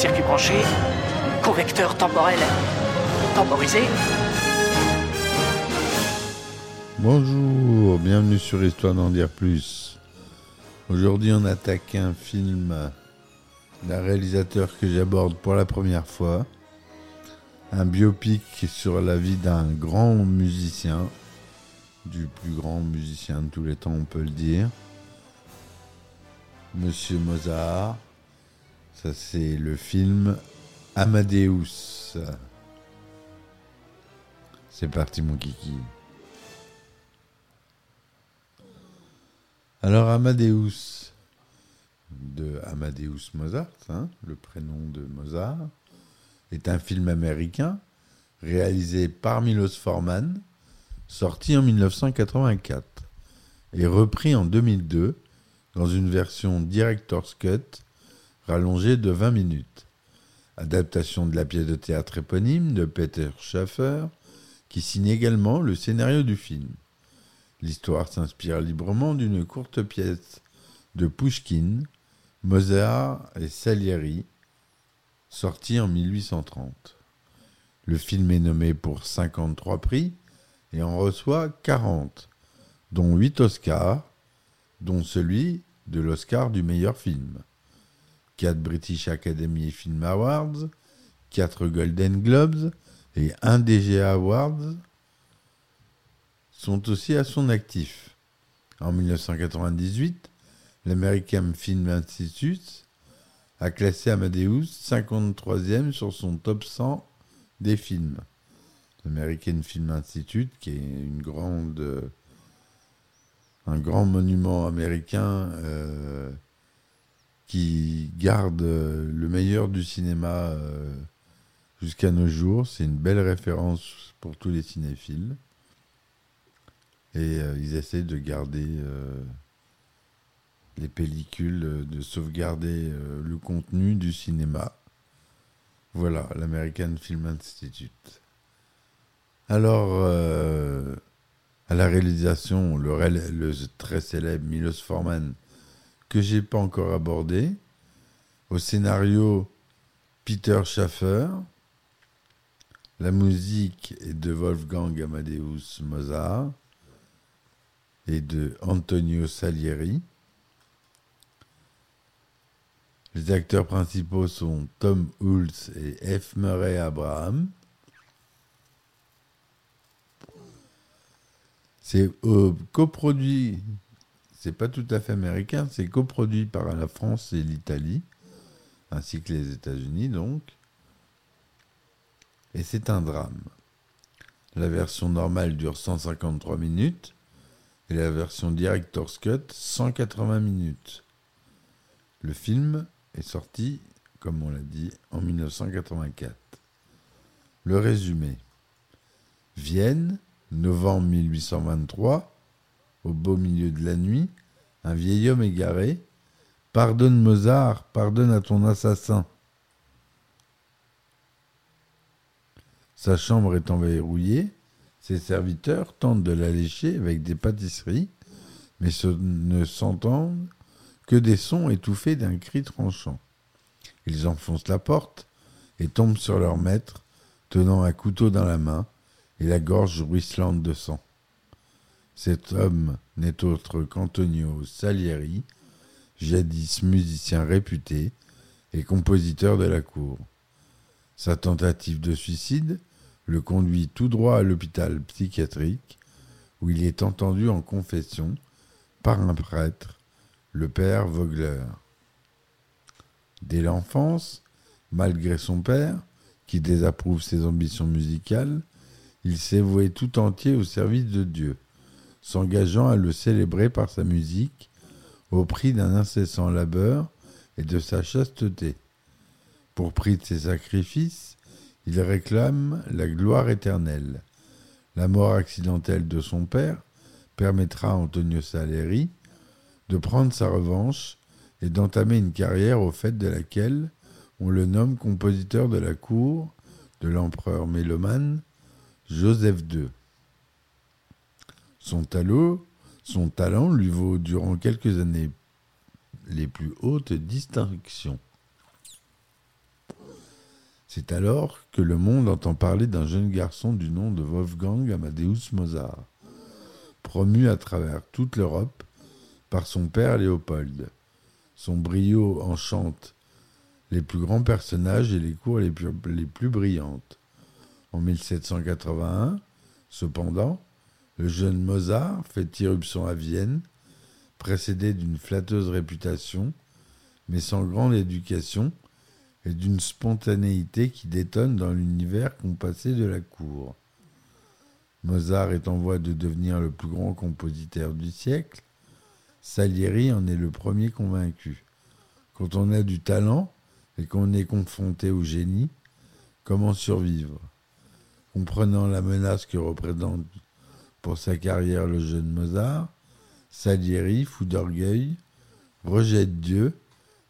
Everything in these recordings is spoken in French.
circuit branché, correcteur temporel temporisé. Bonjour, bienvenue sur Histoire d'en dire plus. Aujourd'hui, on attaque un film d'un réalisateur que j'aborde pour la première fois. Un biopic sur la vie d'un grand musicien, du plus grand musicien de tous les temps, on peut le dire. Monsieur Mozart. Ça, c'est le film Amadeus. C'est parti, mon kiki. Alors Amadeus, de Amadeus Mozart, hein, le prénom de Mozart, est un film américain réalisé par Milos Forman, sorti en 1984 et repris en 2002 dans une version Director's Cut rallongée de 20 minutes. Adaptation de la pièce de théâtre éponyme de Peter Schaffer, qui signe également le scénario du film. L'histoire s'inspire librement d'une courte pièce de Pushkin, Mozart et Salieri, sortie en 1830. Le film est nommé pour 53 prix et en reçoit 40, dont 8 Oscars, dont celui de l'Oscar du meilleur film. 4 British Academy Film Awards, 4 Golden Globes et 1 DGA Awards sont aussi à son actif. En 1998, l'American Film Institute a classé Amadeus 53e sur son top 100 des films. L'American Film Institute, qui est une grande, un grand monument américain euh, qui garde le meilleur du cinéma euh, jusqu'à nos jours. C'est une belle référence pour tous les cinéphiles. Et euh, ils essaient de garder euh, les pellicules, euh, de sauvegarder euh, le contenu du cinéma. Voilà, l'American Film Institute. Alors, euh, à la réalisation, le, le très célèbre Milos Forman, que j'ai pas encore abordé. Au scénario, Peter Schaffer. La musique est de Wolfgang Amadeus Mozart et de Antonio Salieri. Les acteurs principaux sont Tom Hulce et F. Murray Abraham. C'est euh, coproduit, c'est pas tout à fait américain, c'est coproduit par la France et l'Italie, ainsi que les États-Unis donc. Et c'est un drame. La version normale dure 153 minutes et la version Director's Cut 180 minutes. Le film est sorti, comme on l'a dit, en 1984. Le résumé. Vienne, novembre 1823, au beau milieu de la nuit, un vieil homme égaré. Pardonne Mozart, pardonne à ton assassin. Sa chambre étant verrouillée, ses serviteurs tentent de l'allécher avec des pâtisseries, mais ce ne s'entendent que des sons étouffés d'un cri tranchant. Ils enfoncent la porte et tombent sur leur maître, tenant un couteau dans la main et la gorge ruisselante de sang. Cet homme n'est autre qu'Antonio Salieri, jadis musicien réputé et compositeur de la cour. Sa tentative de suicide le conduit tout droit à l'hôpital psychiatrique où il est entendu en confession par un prêtre, le père Vogler. Dès l'enfance, malgré son père, qui désapprouve ses ambitions musicales, il s'est voué tout entier au service de Dieu, s'engageant à le célébrer par sa musique au prix d'un incessant labeur et de sa chasteté. Pour prix de ses sacrifices, il réclame la gloire éternelle. La mort accidentelle de son père permettra à Antonio Salieri de prendre sa revanche et d'entamer une carrière au fait de laquelle on le nomme compositeur de la cour de l'empereur mélomane Joseph II. Son talent, lui vaut durant quelques années les plus hautes distinctions. C'est alors que le monde entend parler d'un jeune garçon du nom de Wolfgang Amadeus Mozart, promu à travers toute l'Europe par son père Léopold. Son brio enchante les plus grands personnages et les cours les plus brillantes. En 1781, cependant, le jeune Mozart fait irruption à Vienne, précédé d'une flatteuse réputation, mais sans grande éducation et d'une spontanéité qui détonne dans l'univers compassé de la cour. Mozart est en voie de devenir le plus grand compositeur du siècle. Salieri en est le premier convaincu. Quand on a du talent et qu'on est confronté au génie, comment survivre? Comprenant la menace que représente pour sa carrière le jeune Mozart, Salieri, fou d'orgueil, rejette Dieu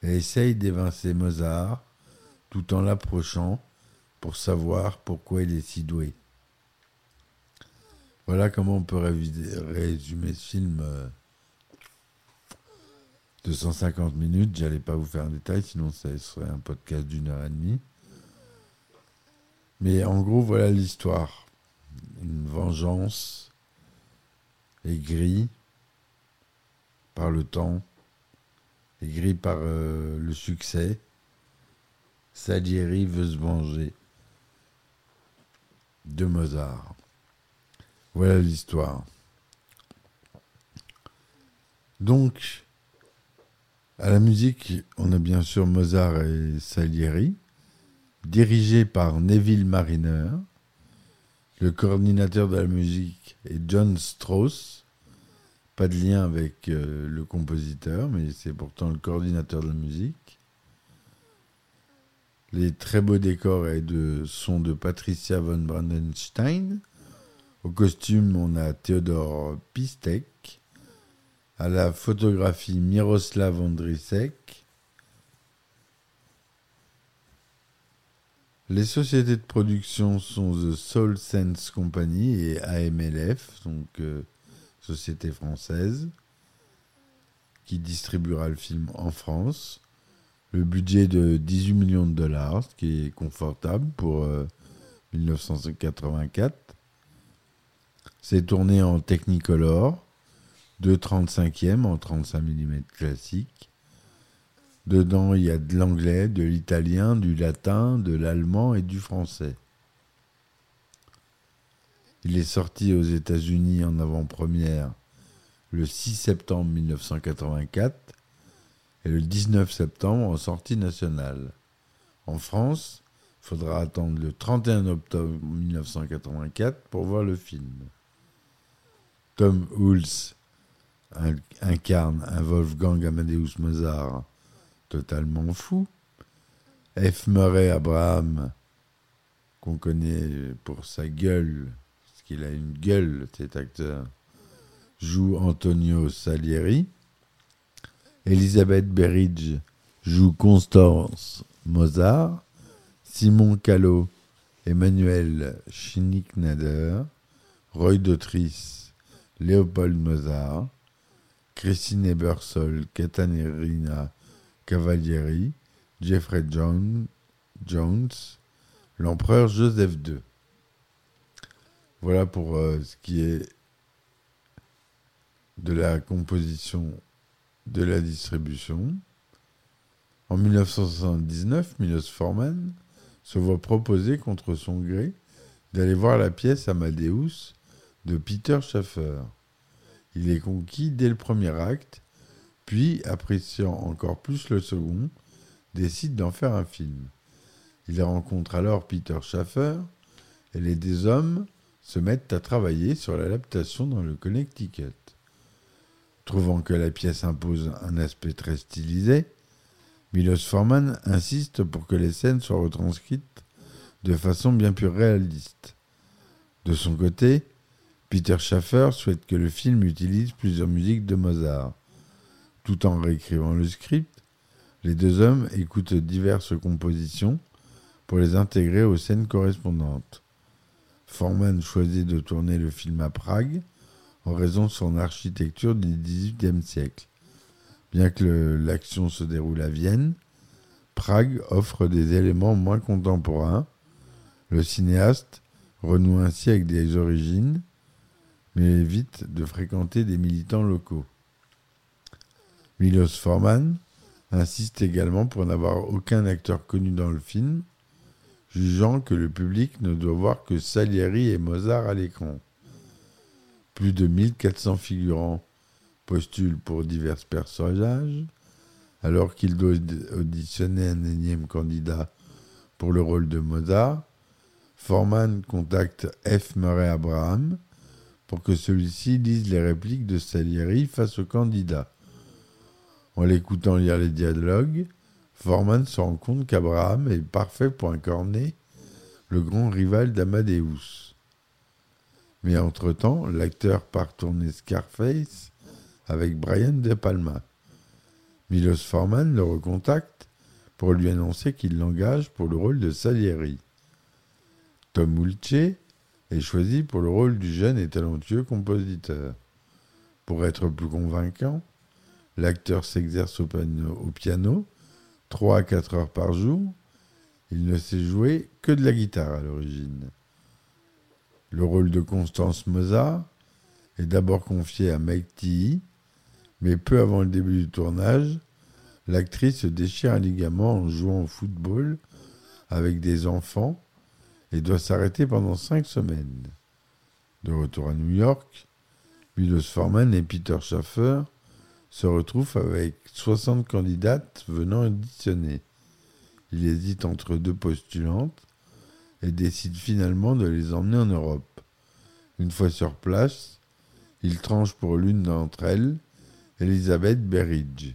et essaye d'évincer Mozart tout en l'approchant pour savoir pourquoi il est si doué. Voilà comment on peut résumer ce film euh, de 150 minutes. J'allais pas vous faire un détail, sinon ça serait un podcast d'une heure et demie. Mais en gros, voilà l'histoire. Une vengeance aigrie par le temps, aigrie par euh, le succès. Salieri veut se venger de Mozart. Voilà l'histoire. Donc, à la musique, on a bien sûr Mozart et Salieri dirigé par Neville Mariner. Le coordinateur de la musique est John Strauss. Pas de lien avec euh, le compositeur, mais c'est pourtant le coordinateur de la musique. Les très beaux décors sont de Patricia von Brandenstein. Au costume, on a Theodore Pistek. À la photographie, Miroslav Andrisek. Les sociétés de production sont The Soul Sense Company et AMLF, donc euh, société française, qui distribuera le film en France. Le budget de 18 millions de dollars, ce qui est confortable pour 1984. Euh, C'est tourné en Technicolor, 2,35e en 35 mm classique. Dedans, il y a de l'anglais, de l'italien, du latin, de l'allemand et du français. Il est sorti aux États-Unis en avant-première le 6 septembre 1984 et le 19 septembre en sortie nationale. En France, il faudra attendre le 31 octobre 1984 pour voir le film. Tom Hulce incarne un Wolfgang Amadeus Mozart totalement fou. F. Murray Abraham, qu'on connaît pour sa gueule, parce qu'il a une gueule, cet acteur, joue Antonio Salieri. Elisabeth Berridge joue Constance Mozart. Simon Callot, Emmanuel Schnicknader. Roy Dautrice, Léopold Mozart. Christine Ebersol, Catarina Cavalieri, Jeffrey John, Jones, l'empereur Joseph II. Voilà pour euh, ce qui est de la composition de la distribution. En 1979, Milos Forman se voit proposer contre son gré d'aller voir la pièce Amadeus de Peter Schaffer. Il est conquis dès le premier acte puis, appréciant encore plus le second, décide d'en faire un film. Il rencontre alors Peter Schaffer et les deux hommes se mettent à travailler sur l'adaptation dans le Connecticut. Trouvant que la pièce impose un aspect très stylisé, Milos Forman insiste pour que les scènes soient retranscrites de façon bien plus réaliste. De son côté, Peter Schaffer souhaite que le film utilise plusieurs musiques de Mozart. Tout en réécrivant le script, les deux hommes écoutent diverses compositions pour les intégrer aux scènes correspondantes. Forman choisit de tourner le film à Prague en raison de son architecture du XVIIIe siècle. Bien que l'action se déroule à Vienne, Prague offre des éléments moins contemporains. Le cinéaste renoue ainsi avec des origines, mais évite de fréquenter des militants locaux. Milos Forman insiste également pour n'avoir aucun acteur connu dans le film, jugeant que le public ne doit voir que Salieri et Mozart à l'écran. Plus de 1400 figurants postulent pour divers personnages, alors qu'il doit auditionner un énième candidat pour le rôle de Mozart. Forman contacte F. Murray Abraham pour que celui-ci lise les répliques de Salieri face au candidat. En l'écoutant lire les dialogues, Forman se rend compte qu'Abraham est parfait pour incarner le grand rival d'Amadeus. Mais entre-temps, l'acteur part tourner Scarface avec Brian De Palma. Milos Forman le recontacte pour lui annoncer qu'il l'engage pour le rôle de Salieri. Tom Ulce est choisi pour le rôle du jeune et talentueux compositeur. Pour être plus convaincant, l'acteur s'exerce au piano, 3 à 4 heures par jour. Il ne sait jouer que de la guitare à l'origine. Le rôle de Constance Mozart est d'abord confié à Mike Tee, mais peu avant le début du tournage, l'actrice se déchire un ligament en jouant au football avec des enfants et doit s'arrêter pendant cinq semaines. De retour à New York, Milos Forman et Peter Schaffer se retrouvent avec 60 candidates venant auditionner. Il hésite entre deux postulantes et décide finalement de les emmener en Europe. Une fois sur place, il tranche pour l'une d'entre elles, Elisabeth Berridge.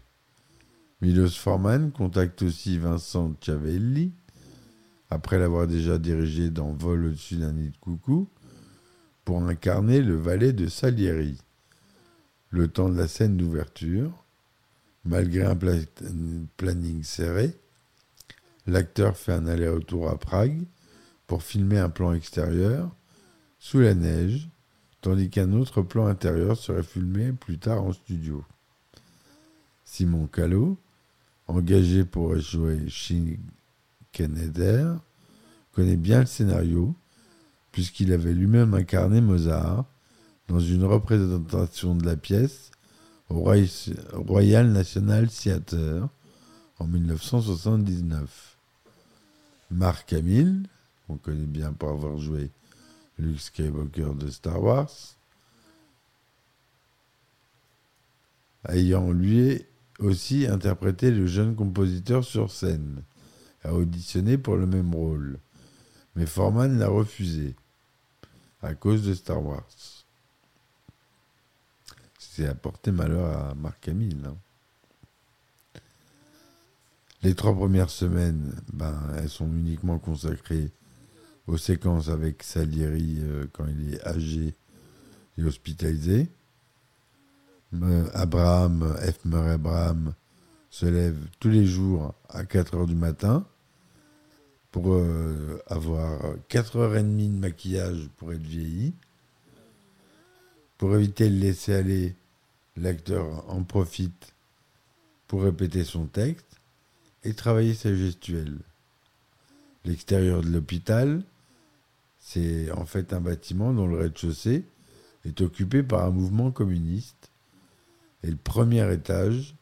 Milos Forman contacte aussi Vincent Ciavelli, après l'avoir déjà dirigé dans Vol au-dessus d'un nid de coucou, pour incarner le valet de Salieri. Le temps de la scène d'ouverture, malgré un planning serré, l'acteur fait un aller-retour à Prague pour filmer un plan extérieur sous la neige, tandis qu'un autre plan intérieur serait filmé plus tard en studio. Simon Callot, engagé pour jouer Shin connaît bien le scénario, puisqu'il avait lui-même incarné Mozart dans une représentation de la pièce au Royal National Theatre en 1979. Mark Hamill, on connaît bien pour avoir joué Luke Skywalker de Star Wars, ayant lui aussi interprété le jeune compositeur sur scène, a auditionné pour le même rôle, mais Forman l'a refusé à cause de Star Wars. C'est apporté malheur à Marc Hamill. Hein. Les trois premières semaines, ben, elles sont uniquement consacrées aux séquences avec Salieri euh, quand il est âgé et hospitalisé. Abraham, F. Murray Abraham, se lève tous les jours à 4 heures du matin pour euh, avoir 4 heures et demie de maquillage pour être vieilli. Pour éviter de laisser aller, l'acteur en profite pour répéter son texte et travailler sa gestuelle. L'extérieur de l'hôpital, c'est en fait un bâtiment dont le rez-de-chaussée est occupé par un mouvement communiste. Et le premier étage,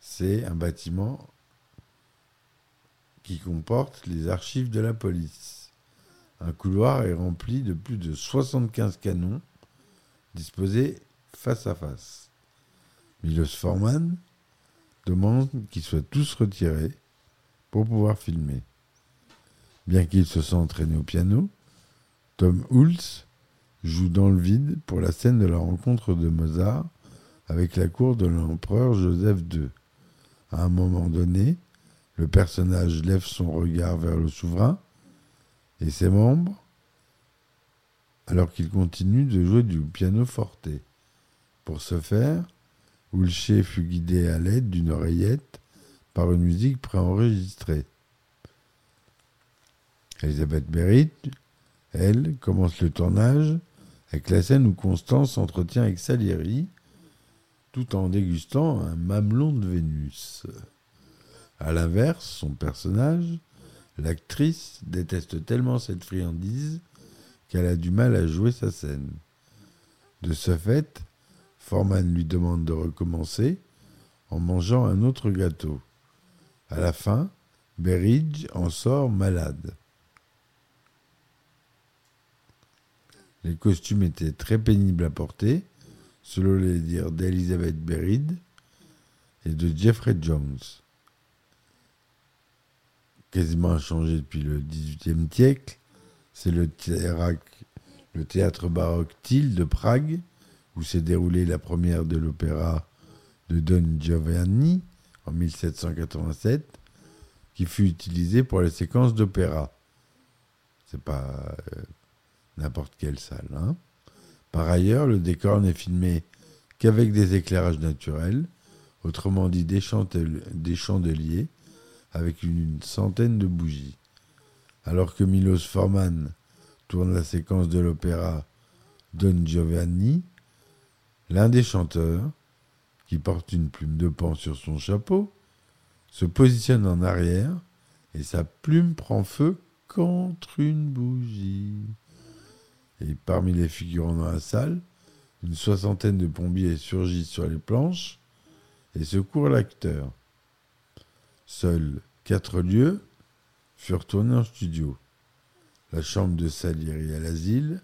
c'est un bâtiment qui comporte les archives de la police. Un couloir est rempli de plus de 75 canons disposés face à face. Milos Forman demande qu'ils soient tous retirés pour pouvoir filmer. Bien qu'il se soit entraîné au piano, Tom Hulse joue dans le vide pour la scène de la rencontre de Mozart avec la cour de l'empereur Joseph II. À un moment donné, le personnage lève son regard vers le souverain et ses membres alors qu'il continue de jouer du piano forte. Pour ce faire, Ulche fut guidé à l'aide d'une oreillette par une musique préenregistrée. Elisabeth Berit, elle, commence le tournage avec la scène où Constance s'entretient avec Salieri tout en dégustant un mamelon de Vénus. À l'inverse, son personnage, l'actrice, déteste tellement cette friandise qu'elle a du mal à jouer sa scène. De ce fait, Forman lui demande de recommencer en mangeant un autre gâteau. À la fin, Berridge en sort malade. Les costumes étaient très pénibles à porter, selon les dires d'Elizabeth Berridge et de Jeffrey Jones. Quasiment inchangé depuis le XVIIIe siècle, c'est le, le, théâtre baroque Thiel de Prague, où s'est déroulée la première de l'opéra de Don Giovanni en 1787, qui fut utilisé pour les séquences d'opéra. C'est pas euh, n'importe quelle salle. Hein. Par ailleurs, le décor n'est filmé qu'avec des éclairages naturels, autrement dit des, chandeliers, avec une centaine de bougies. Alors que Milos Forman tourne la séquence de l'opéra Don Giovanni, l'un des chanteurs, qui porte une plume de pan sur son chapeau, se positionne en arrière et sa plume prend feu contre une bougie. Et parmi les figurants dans la salle, une soixantaine de pompiers surgissent sur les planches et secourent l'acteur. Seuls quatre lieux furent tournés en studio. La chambre de Salieri à l'asile,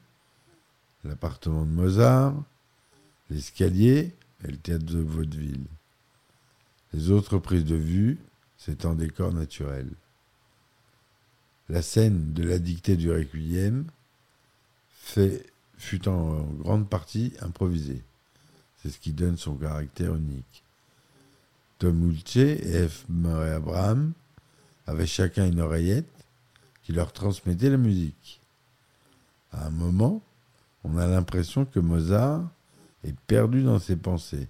l'appartement de Mozart, l'escalier et le théâtre de vaudeville. Les autres prises de vue, c'est en décor naturel. La scène de la dictée du Requiem fut en grande partie improvisé. C'est ce qui donne son caractère unique. Tom Ulce et F. Murray Abraham avaient chacun une oreillette qui leur transmettait la musique. À un moment, on a l'impression que Mozart est perdu dans ses pensées.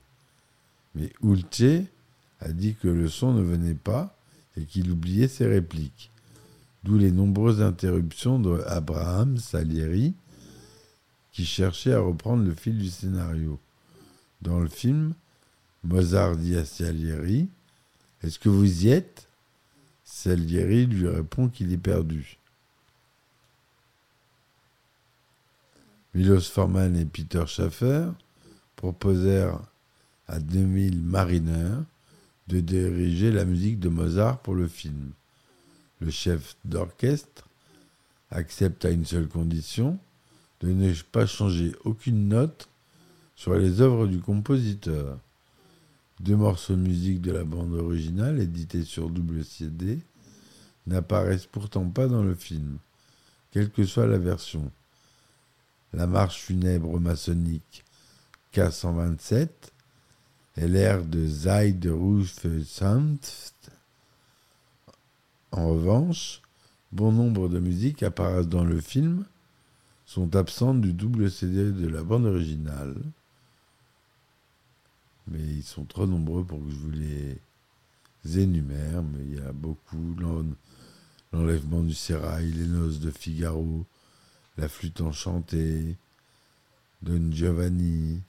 Mais Ulce a dit que le son ne venait pas et qu'il oubliait ses répliques. D'où les nombreuses interruptions d'Abraham Salieri qui cherchait à reprendre le fil du scénario. Dans le film, Mozart dit à Salieri Est-ce que vous y êtes? Salieri lui répond qu'il est perdu. Milos Forman et Peter Schaffer proposèrent à 2000 Mariner de diriger la musique de Mozart pour le film. Le chef d'orchestre accepte à une seule condition de ne pas changer aucune note sur les œuvres du compositeur. Deux morceaux de musique de la bande originale, édités sur double CD, n'apparaissent pourtant pas dans le film, quelle que soit la version. La marche funèbre maçonnique K127 et l'air de Zaid Sanft. En revanche, bon nombre de musiques apparaissent dans le film sont absentes du double CD de la bande originale. Mais ils sont trop nombreux pour que je vous les énumère, mais il y a beaucoup. L'enlèvement du sérail, les noces de Figaro, la flûte enchantée, Don Giovanni,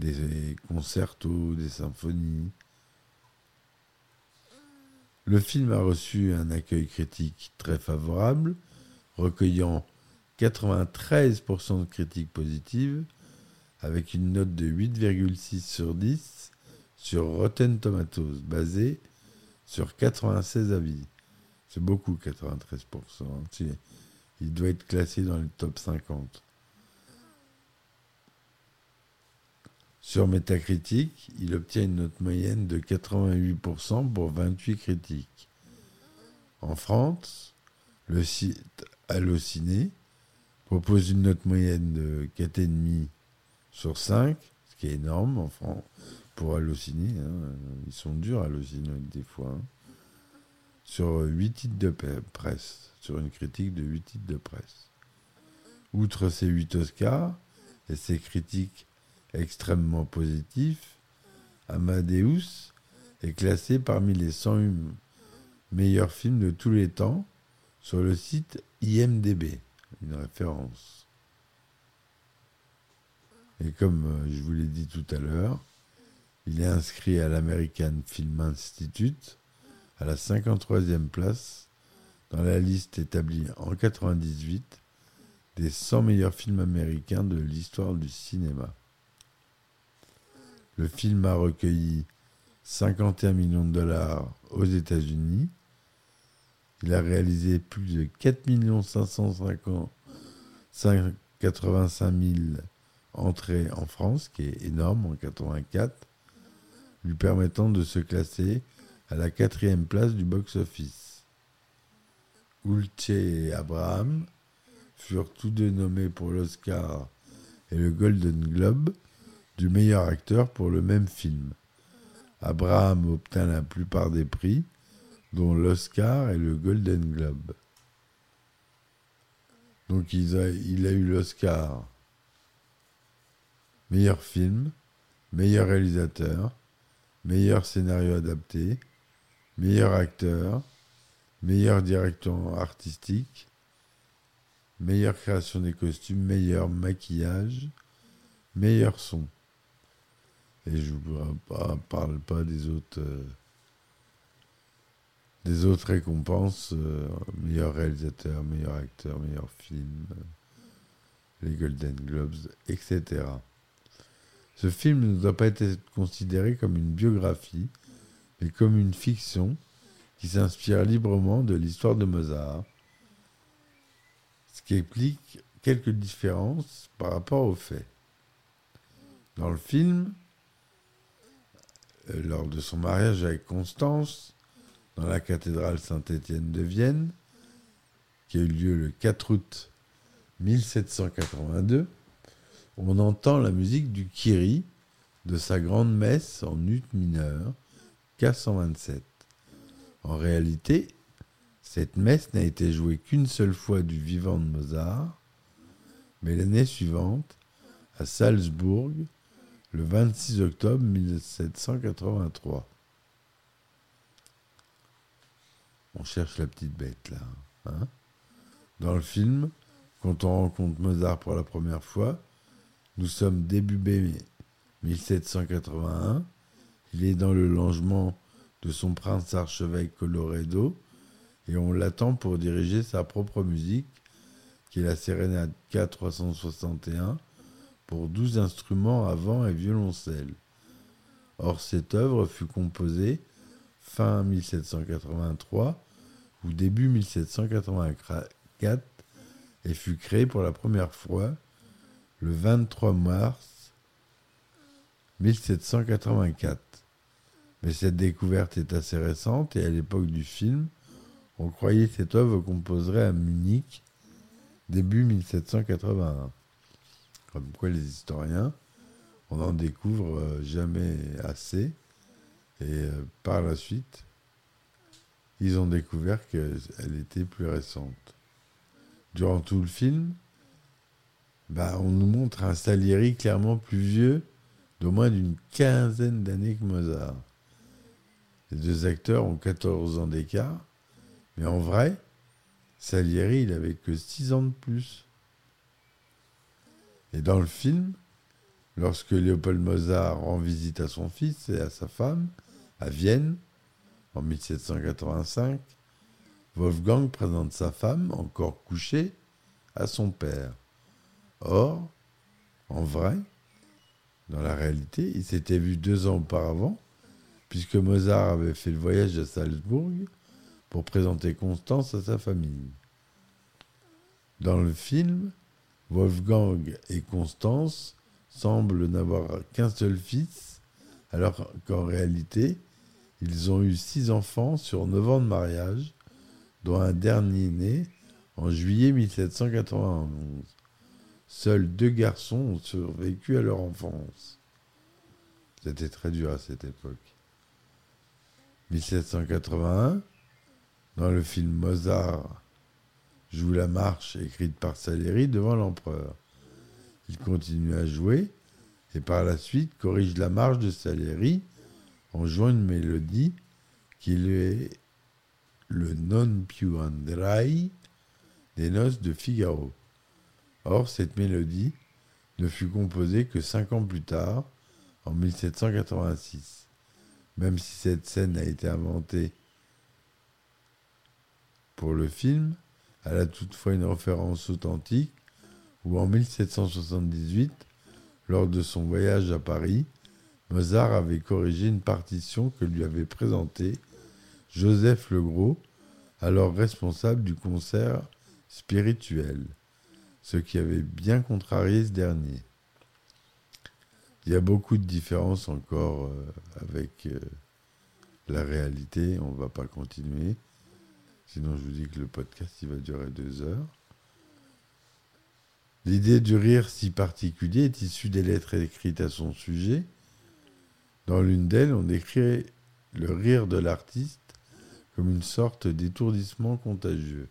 des concertos, des symphonies. Le film a reçu un accueil critique très favorable, recueillant 93% de critiques positives, avec une note de 8,6 sur 10 sur Rotten Tomatoes, basée sur 96 avis. C'est beaucoup, 93%. Hein. Il doit être classé dans le top 50. Sur Metacritic, il obtient une note moyenne de 88% pour 28 critiques. En France, le site Allociné propose une note moyenne de 4,5 sur 5, ce qui est énorme en France pour Allociné. hein. Ils sont durs Allociné des fois. hein. Sur 8 titres de presse, sur une critique de 8 titres de presse. Outre ces 8 Oscars et ses critiques extrêmement positifs, Amadeus est classé parmi les 101 meilleurs films de tous les temps sur le site IMDB, une référence. Et comme euh, je vous l'ai dit tout à l'heure, il est inscrit à l'American Film Institute à la 53e place dans la liste établie en 98 des 100 meilleurs films américains de l'histoire du cinéma. Le film a recueilli 51 millions de dollars aux États-Unis. Il a réalisé plus de 4 550 85 000 entrées en France, qui est énorme en 84, lui permettant de se classer à la quatrième place du box-office. Ulche et Abraham furent tous deux nommés pour l'Oscar et le Golden Globe meilleur acteur pour le même film. Abraham obtint la plupart des prix, dont l'Oscar et le Golden Globe. Donc il a, il a eu l'Oscar meilleur film, meilleur réalisateur, meilleur scénario adapté, meilleur acteur, meilleur directeur artistique, meilleure création des costumes, meilleur maquillage, meilleur son. Et je ne parle pas des autres, euh, récompenses, euh, meilleur réalisateur, meilleur acteur, meilleur film, euh, les Golden Globes, etc. Ce film ne doit pas être considéré comme une biographie, mais comme une fiction qui s'inspire librement de l'histoire de Mozart, ce qui explique quelques différences par rapport aux faits. Dans le film, lors de son mariage avec Constance, dans la cathédrale Saint-Étienne de Vienne, qui a eu lieu le 4 août 1782, on entend la musique du Kyrie de sa grande messe en ut mineur, K127. En réalité, cette messe n'a été jouée qu'une seule fois du vivant de Mozart, mais l'année suivante, à Salzbourg, le 26 octobre 1783. On cherche la petite bête là. hein. Dans le film, quand on rencontre Mozart pour la première fois, nous sommes début mai 1781. Il est dans le logement de son prince archevêque Coloredo et on l'attend pour diriger sa propre musique, qui est la Sérénade K361 pour 12 instruments à vent et violoncelle. Or, cette œuvre fut composée fin 1783 ou début 1784 et fut créée pour la première fois le 23 mars 1784. Mais cette découverte est assez récente et à l'époque du film, on croyait cette œuvre composerait à Munich début 1781. Comme quoi les historiens, on n'en découvre euh, jamais assez. Et euh, par la suite, ils ont découvert qu'elle était plus récente. Durant tout le film, bah, on nous montre un Salieri clairement plus vieux, d'au moins d'une quinzaine d'années que Mozart. Les deux acteurs ont 14 ans d'écart, mais en vrai, Salieri, il avait que 6 ans de plus. Et dans le film, lorsque Léopold Mozart rend visite à son fils et à sa femme, à Vienne, en 1785, Wolfgang présente sa femme, encore couchée, à son père. Or, en vrai, dans la réalité, il s'était vu deux ans auparavant, puisque Mozart avait fait le voyage à Salzbourg pour présenter Constance à sa famille. Dans le film, Wolfgang et Constance semblent n'avoir qu'un seul fils, alors qu'en réalité, ils ont eu six enfants sur neuf ans de mariage, dont un dernier né en juillet 1791. seuls deux garçons ont survécu à leur enfance. C'était très dur à cette époque. 1781, dans le film Mozart joue la marche écrite par Salieri devant l'empereur. Il continue à jouer et par la suite corrige la marche de Salieri en jouant une mélodie qui est le non più andrai des noces de Figaro. Or, cette mélodie ne fut composée que cinq ans plus tard, en 1786. Même si cette scène a été inventée pour le film, elle a toutefois une référence authentique où en 1778, lors de son voyage à Paris, Mozart avait corrigé une partition que lui avait présentée Joseph Legros, alors responsable du concert spirituel, ce qui avait bien contrarié ce dernier. Il y a beaucoup de différences encore euh, avec euh, la réalité, on ne va pas continuer. Sinon, je vous dis que le podcast, il va durer deux heures. L'idée du rire si particulier est issue des lettres écrites à son sujet. Dans l'une d'elles, on décrit le rire de l'artiste comme une sorte d'étourdissement contagieux.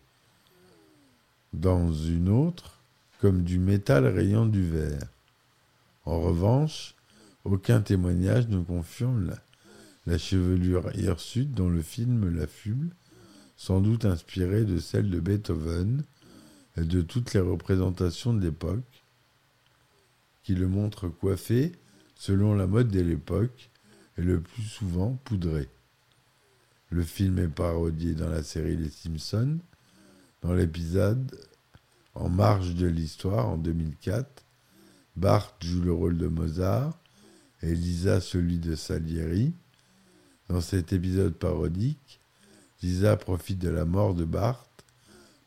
Dans une autre, comme du métal rayant du verre. En revanche, aucun témoignage ne confirme la, la chevelure hirsute dans le film La Fume, sans doute inspirée de celle de Beethoven et de toutes les représentations de l'époque, qui le montrent coiffé selon la mode de l'époque et le plus souvent poudré. Le film est parodié dans la série Les Simpsons, dans l'épisode En marge de l'histoire en 2004. Bart joue le rôle de Mozart et Lisa celui de Salieri. Dans cet épisode parodique, Lisa profite de la mort de Bart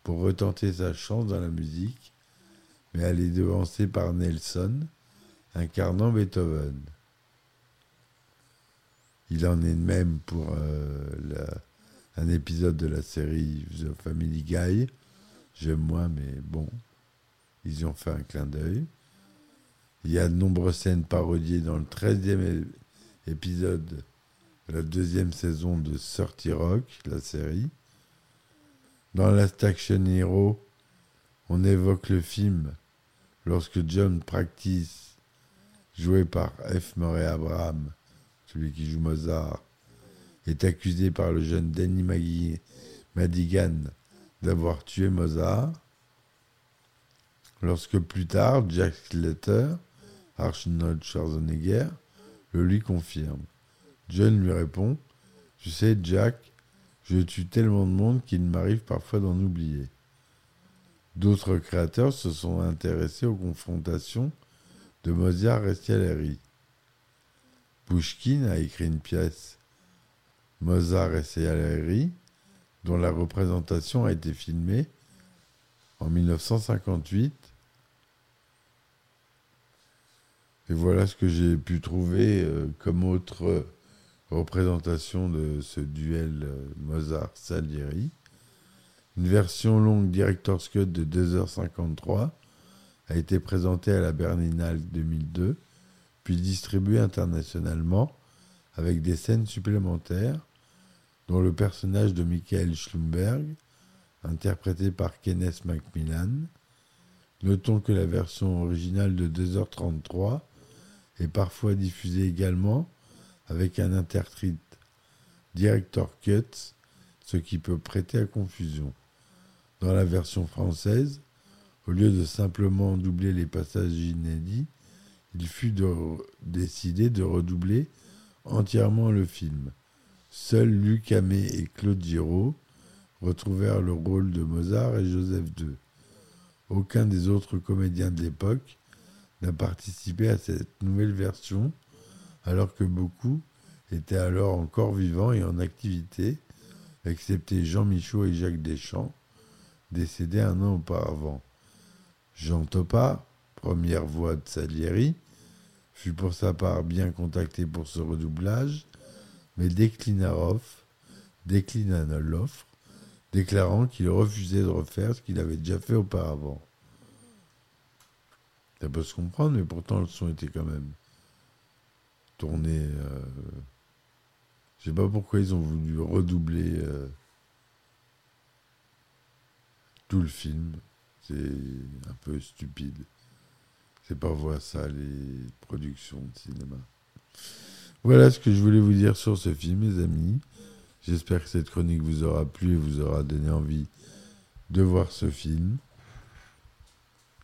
pour retenter sa chance dans la musique, mais elle est devancée par Nelson, incarnant Beethoven. Il en est de même pour euh, un épisode de la série The Family Guy. J'aime moins, mais bon, ils ont fait un clin d'œil. Il y a de nombreuses scènes parodiées dans le 13e é- épisode de la deuxième saison de 30 Rock, la série. Dans Last Action Hero, on évoque le film lorsque John Practice, joué par F. Murray Abraham, celui qui joue Mozart, est accusé par le jeune Danny Madigan d'avoir tué Mozart. Lorsque plus tard, Jack Slater, Arnold Schwarzenegger, le lui confirme. John lui répond Tu sais, Jack, je tue tellement de monde qu'il m'arrive parfois d'en oublier. D'autres créateurs se sont intéressés aux confrontations de Mozart et Salieri. Pushkin a écrit une pièce, Mozart et Salieri, dont la représentation a été filmée en 1958. Et voilà ce que j'ai pu trouver euh, comme autre euh, représentation de ce duel euh, Mozart-Salieri. Une version longue Director's Cut de 2h53 a été présentée à la Berlinale 2002, puis distribuée internationalement avec des scènes supplémentaires, dont le personnage de Michael Schlumberg, interprété par Kenneth Macmillan. Notons que la version originale de 2h33 est parfois diffusée également avec un intertitre Director Cut, ce qui peut prêter à confusion. Dans la version française, au lieu de simplement doubler les passages inédits, il fut décidé de redoubler entièrement le film. Seuls Luc Hamé et Claude Giraud retrouvèrent le rôle de Mozart et Joseph II. Aucun des autres comédiens de l'époque n'a participé à cette nouvelle version, alors que beaucoup étaient alors encore vivants et en activité, excepté Jean Michaud et Jacques Deschamps, décédés un an auparavant. Jean Topa, première voix de Salieri, fut pour sa part bien contacté pour ce redoublage, mais déclina l'offre, déclina l'offre, déclarant qu'il refusait de refaire ce qu'il avait déjà fait auparavant. Ça peut se comprendre, mais pourtant le son était quand même tourné. Euh... Je sais pas pourquoi ils ont voulu redoubler euh, tout le film. C'est un peu stupide. C'est pas voir ça les productions de cinéma. Voilà ce que je voulais vous dire sur ce film, mes amis. J'espère que cette chronique vous aura plu et vous aura donné envie de voir ce film.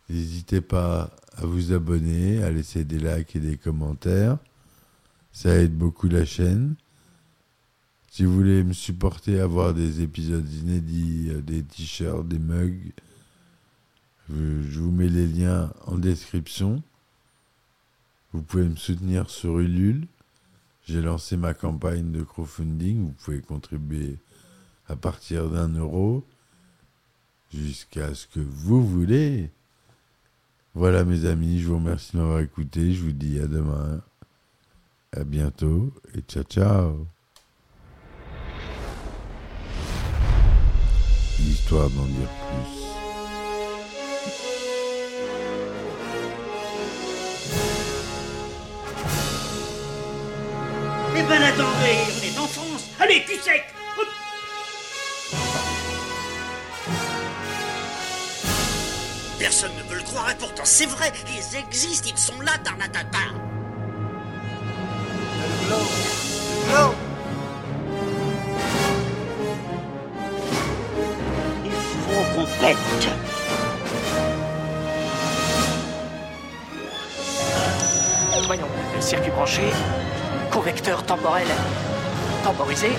N'hésitez pas à vous abonner, à laisser des likes et des commentaires. Ça aide beaucoup la chaîne. Si vous voulez me supporter, avoir des épisodes inédits, euh, des t-shirts, des mugs, je vous mets les liens en description. Vous pouvez me soutenir sur Ulule. J'ai lancé ma campagne de crowdfunding. Vous pouvez contribuer à partir d'un euro jusqu'à ce que vous voulez. Voilà mes amis, je vous remercie de m'avoir écouté. Je vous dis à demain, à bientôt et ciao ciao. L'histoire d'en dire plus. Eh ben attendez, on est en France. Allez, cul sec. Personne ne veut le croire et pourtant c'est vrai, ils existent, ils sont là, Tarnatata. Il faut qu'on pète. Voyons, circuit branché, convecteur temporel temporisé,